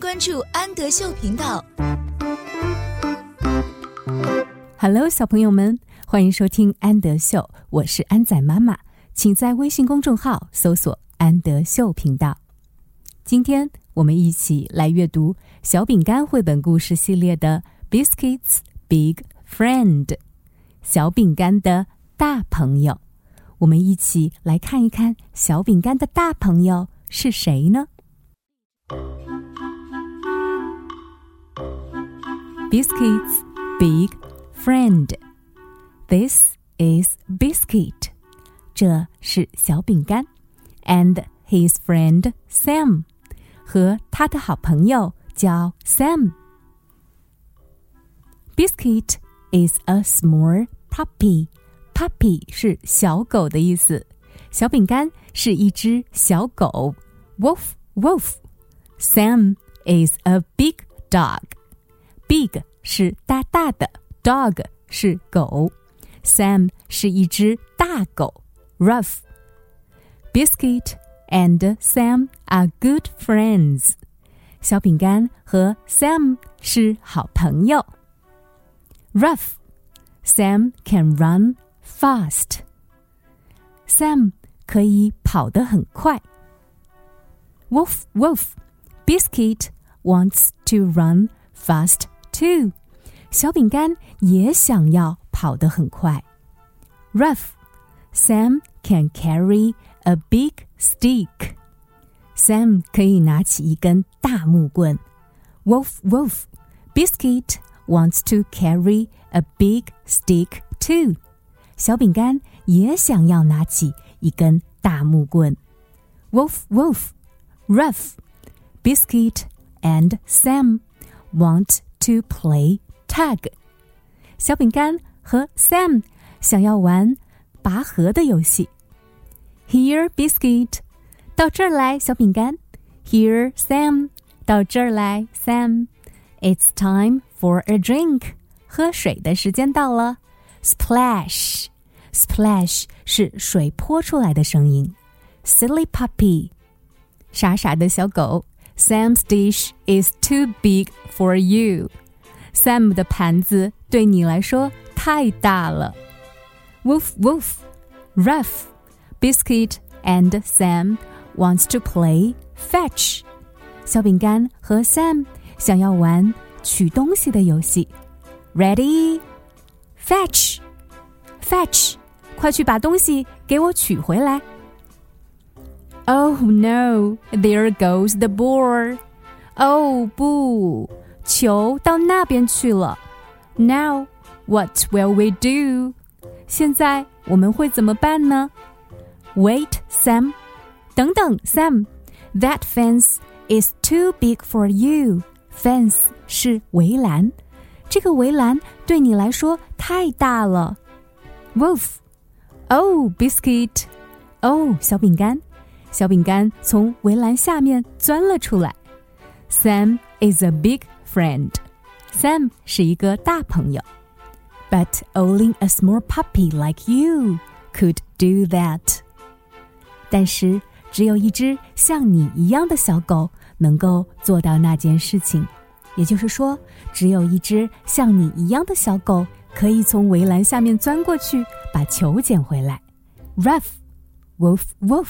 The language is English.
关注安德秀频道。Hello，小朋友们，欢迎收听安德秀，我是安仔妈妈，请在微信公众号搜索“安德秀频道”。今天我们一起来阅读小饼干绘本故事系列的《Biscuits Big Friend》，小饼干的大朋友。我们一起来看一看小饼干的大朋友是谁呢 ？Biscuits Big Friend. This is Biscuit. 这是小饼干，and his friend Sam 和他的好朋友叫 Sam。Biscuit is a small puppy. Puppy 是小狗的意思，小饼干是一只小狗。Wolf, wolf. Sam is a big dog. Big 是大大的，dog 是狗，Sam 是一只大狗。Rough. Biscuit and Sam are good friends. 小饼干和 Sam 是好朋友。Rough. Sam can run fast. Sam 可以跑得很快。Wolf, wolf. Biscuit wants to run fast too. 小饼干也想要跑得很快。Rough. Sam can carry a big stick. Sam 可以拿起一根大木棍。Wolf, wolf. Biscuit wants to carry a big stick too. 小饼干也想要拿起一根大木棍。Wolf, wolf. Rough. Biscuit and Sam want to play tag. 小饼干和 Sam 想要玩拔河的游戏。Here, Biscuit. 到这儿来，小饼干。Here, Sam. 到这儿来，Sam. It's time for a drink. 喝水的时间到了。Splash, splash 是水泼出来的声音。Silly puppy，傻傻的小狗。Sam's dish is too big for you. Sam 的盘子对你来说太大了。Woof woof, rough. Biscuit and Sam wants to play fetch. 小饼干和 Sam 想要玩取东西的游戏。Ready, fetch, fetch. 快去把东西给我取回来。 Oh no! There goes the ball. 哦不，球到那边去了。Now what will we do? 现在我们会怎么办呢？Wait, Sam. 等等，Sam. That fence is too big for you. Fence 是围栏，这个围栏对你来说太大了。Wolf. Oh, biscuit. 哦，小饼干。 小饼干从围栏下面钻了出来。Sam is a big friend. Sam 是一个大朋友。But only a small puppy like you could do that. 但是只有一只像你一样的小狗能够做到那件事情。也就是说，只有一只像你一样的小狗可以从围栏下面钻过去，把球捡回来。Rough, woof, woof.